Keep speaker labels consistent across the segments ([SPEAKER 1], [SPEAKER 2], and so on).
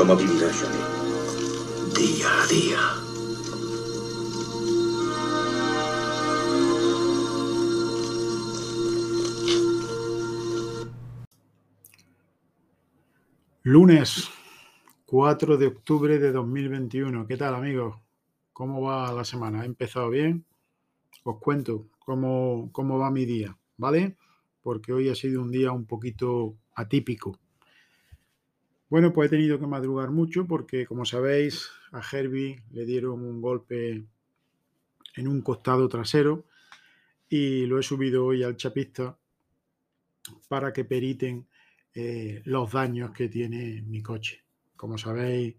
[SPEAKER 1] ¿Cómo vivirá Johnny? Día a día.
[SPEAKER 2] Lunes 4 de octubre de 2021. ¿Qué tal amigos? ¿Cómo va la semana? ¿Ha empezado bien? Os cuento cómo, cómo va mi día, ¿vale? Porque hoy ha sido un día un poquito atípico. Bueno, pues he tenido que madrugar mucho porque, como sabéis, a Herbie le dieron un golpe en un costado trasero y lo he subido hoy al chapista para que periten eh, los daños que tiene mi coche. Como sabéis,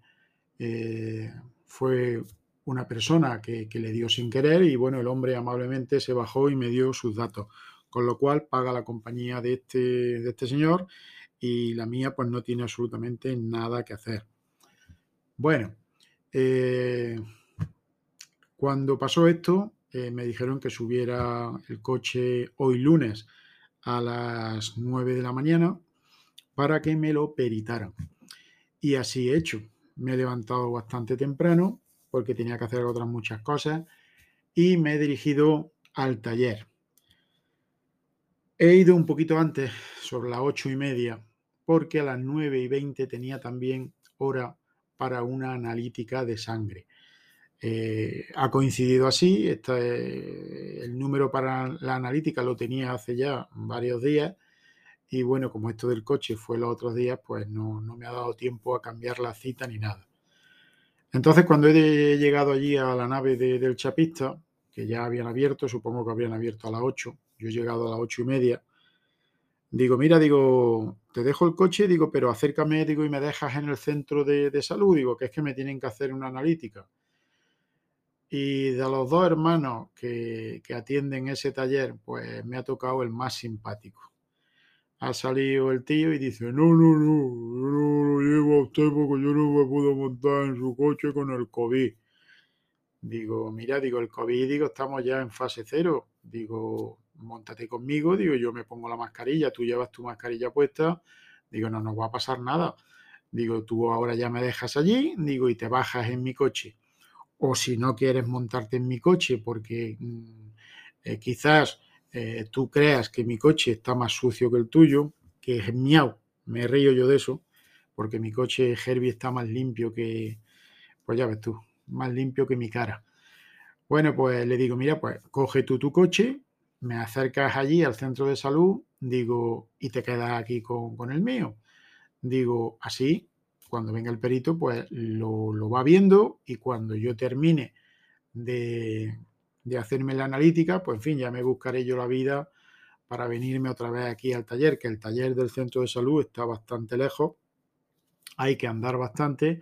[SPEAKER 2] eh, fue una persona que, le dio sin querer y bueno, el hombre amablemente se bajó y me dio sus datos, con lo cual paga la compañía de este, de este señor y la mía pues no tiene absolutamente nada que hacer. Bueno, eh, cuando pasó esto, eh, me dijeron que subiera el coche hoy lunes a las 9 de la mañana para que me lo peritaran. Y así he hecho. Me he levantado bastante temprano, porque tenía que hacer otras muchas cosas y me he dirigido al taller. He ido un poquito antes, sobre las ocho y media, porque a las nueve y veinte tenía también hora para una analítica de sangre. Eh, ha coincidido así, este, el número para la analítica lo tenía hace ya varios días y bueno, como esto del coche fue los otros días, pues no, no me ha dado tiempo a cambiar la cita ni nada. Entonces, cuando he llegado allí a la nave del chapista, que ya habían abierto, supongo que habían abierto a las 8, yo he llegado a las ocho y media, digo, mira, digo, te dejo el coche, digo, pero acércame, digo, y me dejas en el centro de, salud, digo, que es que me tienen que hacer una analítica. Y de los dos hermanos que, que atienden ese taller, pues me ha tocado el más simpático ha salido el tío y dice, no, no, no, yo no lo llevo a usted porque yo no me puedo montar en su coche con el COVID. Digo, mira, digo, el COVID, digo, estamos ya en fase cero. Digo, montate conmigo, digo, yo me pongo la mascarilla, tú llevas tu mascarilla puesta. Digo, no nos va a pasar nada. Digo, tú ahora ya me dejas allí, digo, y te bajas en mi coche. O si no quieres montarte en mi coche porque mm, eh, quizás eh, tú creas que mi coche está más sucio que el tuyo, que es miau, me río yo de eso, porque mi coche Herbie está más limpio que, pues ya ves tú, más limpio que mi cara. Bueno, pues le digo, mira, pues coge tú tu coche, me acercas allí al centro de salud, digo, y te quedas aquí con, con el mío. Digo, así, cuando venga el perito, pues lo, lo va viendo y cuando yo termine de, de hacerme la analítica, pues en fin, ya me buscaré yo la vida para venirme otra vez aquí al taller, que el taller del centro de salud está bastante lejos, hay que andar bastante.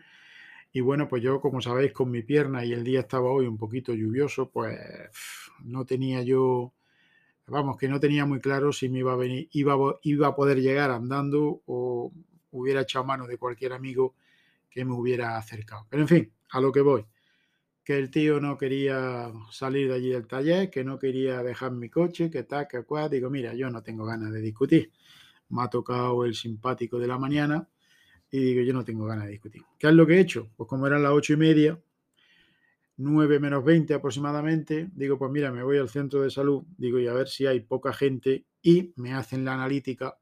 [SPEAKER 2] Y bueno, pues yo, como sabéis, con mi pierna y el día estaba hoy un poquito lluvioso, pues no tenía yo, vamos, que no tenía muy claro si me iba a venir, iba, iba a poder llegar andando o hubiera echado mano de cualquier amigo que me hubiera acercado. Pero en fin, a lo que voy que el tío no quería salir de allí del taller, que no quería dejar mi coche, que tal, que cual. Digo, mira, yo no tengo ganas de discutir. Me ha tocado el simpático de la mañana y digo, yo no tengo ganas de discutir. ¿Qué es lo que he hecho? Pues como eran las ocho y media, nueve menos veinte aproximadamente, digo, pues mira, me voy al centro de salud, digo, y a ver si hay poca gente y me hacen la analítica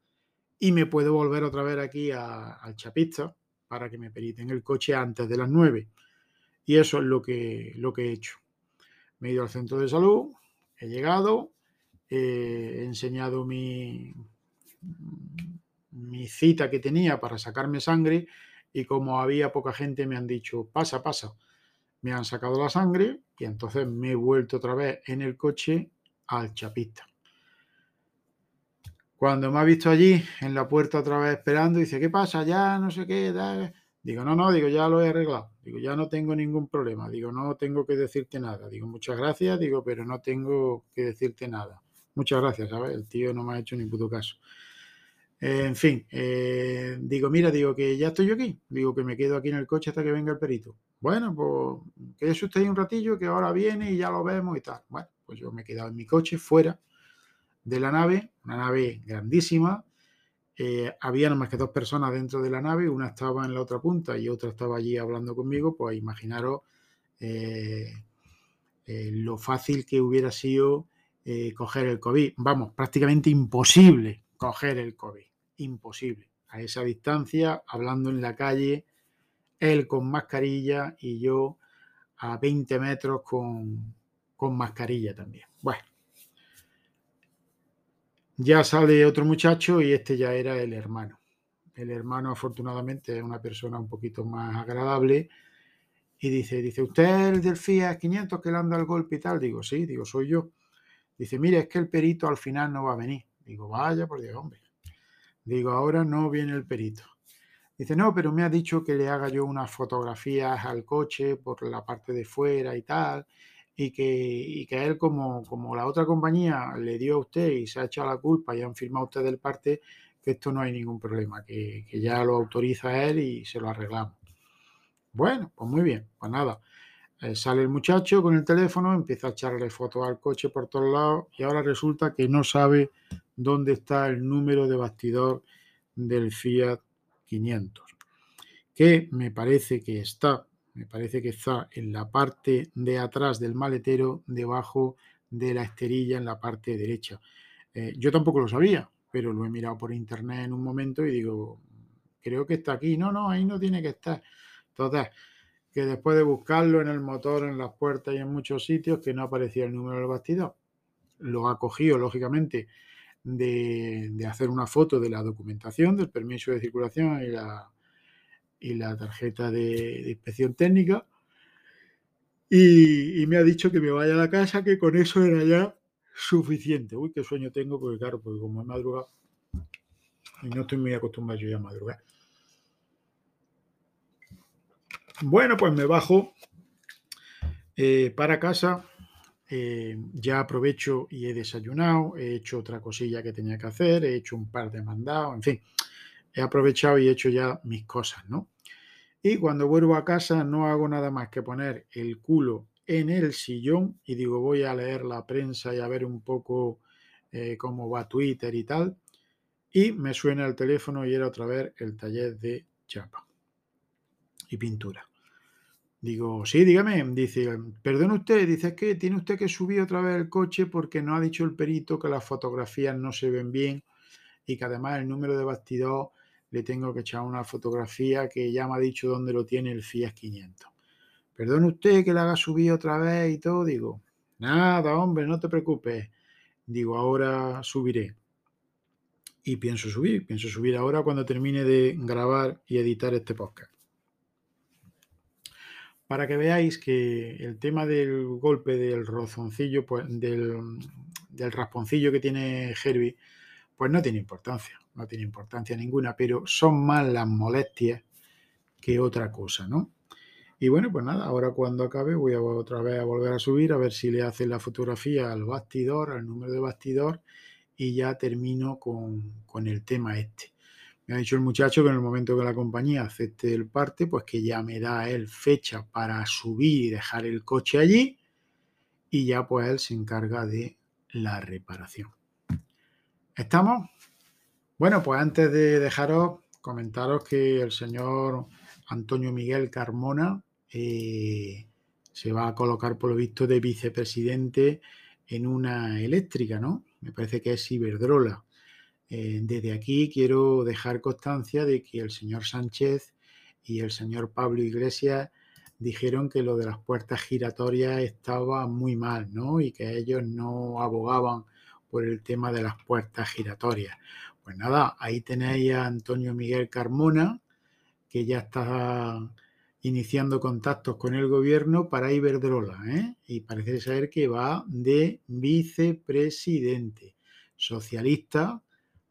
[SPEAKER 2] y me puedo volver otra vez aquí al chapista para que me periten el coche antes de las nueve. Y eso es lo que, lo que he hecho. Me he ido al centro de salud, he llegado, he enseñado mi, mi cita que tenía para sacarme sangre y como había poca gente me han dicho, pasa, pasa. Me han sacado la sangre y entonces me he vuelto otra vez en el coche al chapista. Cuando me ha visto allí en la puerta otra vez esperando, dice, ¿qué pasa? Ya no sé qué. Digo, no, no, digo, ya lo he arreglado. Digo, ya no tengo ningún problema. Digo, no tengo que decirte nada. Digo, muchas gracias. Digo, pero no tengo que decirte nada. Muchas gracias, ¿sabes? El tío no me ha hecho ni puto caso. en fin, eh, digo, mira, digo que ya estoy yo aquí. Digo que me quedo aquí en el coche hasta que venga el perito. Bueno, pues quédese usted ahí un ratillo que ahora viene y ya lo vemos y tal. Bueno, pues yo me he quedado en mi coche fuera de la nave, una nave grandísima, eh, había nada más que dos personas dentro de la nave, una estaba en la otra punta y otra estaba allí hablando conmigo, pues imaginaros eh, eh, lo fácil que hubiera sido coger el COVID. Vamos, prácticamente imposible coger el COVID, imposible. A esa distancia, hablando en la calle, él con mascarilla y yo a 20 metros con, con mascarilla también. Bueno, ya sale otro muchacho y este ya era el hermano. El hermano afortunadamente es una persona un poquito más agradable y dice, dice, ¿usted es el del FIA 500 que le anda el golpe y tal? Digo, sí, digo, soy yo. Dice, mire, es que el perito al final no va a venir. Digo, vaya por Dios, hombre. Digo, ahora no viene el perito. Dice, no, pero me ha dicho que le haga yo unas fotografías al coche por la parte de fuera y tal y que, y que él, como, como la otra compañía le dio a usted y se ha echado la culpa y han firmado usted el parte, que esto no hay ningún problema, que, ya lo autoriza él y se lo arreglamos. Bueno, pues muy bien, pues nada. Eh, sale el muchacho con el teléfono, empieza a echarle fotos al coche por todos lados y ahora resulta que no sabe dónde está el número de bastidor del Fiat 500, que me parece que está me parece que está en la parte de atrás del maletero, debajo de la esterilla en la parte derecha. Eh, yo tampoco lo sabía, pero lo he mirado por internet en un momento y digo, creo que está aquí. No, no, ahí no tiene que estar. Entonces, que después de buscarlo en el motor, en las puertas y en muchos sitios, que no aparecía el número del bastidor. Lo ha cogido, lógicamente, de, hacer una foto de la documentación, del permiso de circulación y la, y la tarjeta de, inspección técnica. Y, me ha dicho que me vaya a la casa, que con eso era ya suficiente. Uy, qué sueño tengo, porque claro, porque como es madrugada y no estoy muy acostumbrado yo ya a madrugar. Bueno, pues me bajo eh, para casa. Eh, ya aprovecho y he desayunado, he hecho otra cosilla que tenía que hacer, he hecho un par de mandados, en fin, he aprovechado y he hecho ya mis cosas, ¿no? Y cuando vuelvo a casa no hago nada más que poner el culo en el sillón y digo voy a leer la prensa y a ver un poco eh, cómo va Twitter y tal. Y me suena el teléfono y era otra vez el taller de chapa y pintura. Digo, sí, dígame, dice, perdón usted, dice que tiene usted que subir otra vez el coche porque no ha dicho el perito que las fotografías no se ven bien y que además el número de bastidor le tengo que echar una fotografía que ya me ha dicho dónde lo tiene el Fiat 500. Perdone usted que la haga subir otra vez y todo. Digo, nada, hombre, no te preocupes. Digo, ahora subiré. Y pienso subir, pienso subir ahora cuando termine de grabar y editar este podcast. Para que veáis que el tema del golpe del rozoncillo, pues del, del rasponcillo que tiene Herbie, pues no tiene importancia no tiene importancia ninguna, pero son más las molestias que otra cosa, ¿no? Y bueno, pues nada, ahora cuando acabe voy a otra vez a volver a subir a ver si le hace la fotografía al bastidor, al número de bastidor y ya termino con, con el tema este. Me ha dicho el muchacho que en el momento que la compañía acepte el parte, pues que ya me da él fecha para subir y dejar el coche allí y ya pues él se encarga de la reparación. ¿Estamos? Bueno, pues antes de dejaros, comentaros que el señor Antonio Miguel Carmona eh, se va a colocar, por lo visto, de vicepresidente en una eléctrica, ¿no? Me parece que es Iberdrola. Eh, desde aquí quiero dejar constancia de que el señor Sánchez y el señor Pablo Iglesias dijeron que lo de las puertas giratorias estaba muy mal, ¿no? Y que ellos no abogaban por el tema de las puertas giratorias. Pues nada, ahí tenéis a Antonio Miguel Carmona, que ya está iniciando contactos con el gobierno para Iberdrola, ¿eh? y parece ser que va de vicepresidente socialista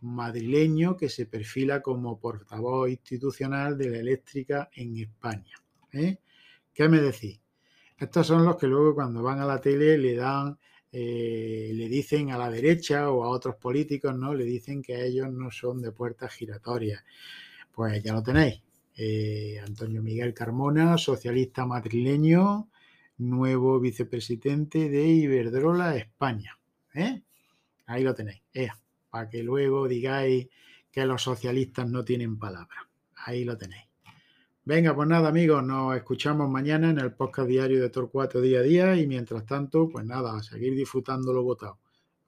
[SPEAKER 2] madrileño que se perfila como portavoz institucional de la eléctrica en España. ¿eh? ¿Qué me decís? Estos son los que luego cuando van a la tele le dan eh, le dicen a la derecha o a otros políticos, ¿no? Le dicen que ellos no son de puertas giratorias. Pues ya lo tenéis. Eh, Antonio Miguel Carmona, socialista madrileño, nuevo vicepresidente de Iberdrola España. Ahí lo tenéis. Para que luego digáis que los socialistas no tienen palabra. Ahí lo tenéis. Venga, pues nada, amigos, nos escuchamos mañana en el podcast diario de Torcuato día a día y mientras tanto, pues nada, a seguir disfrutando lo votado.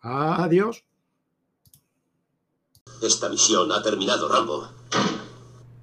[SPEAKER 2] Adiós.
[SPEAKER 1] Esta misión ha terminado, Rambo.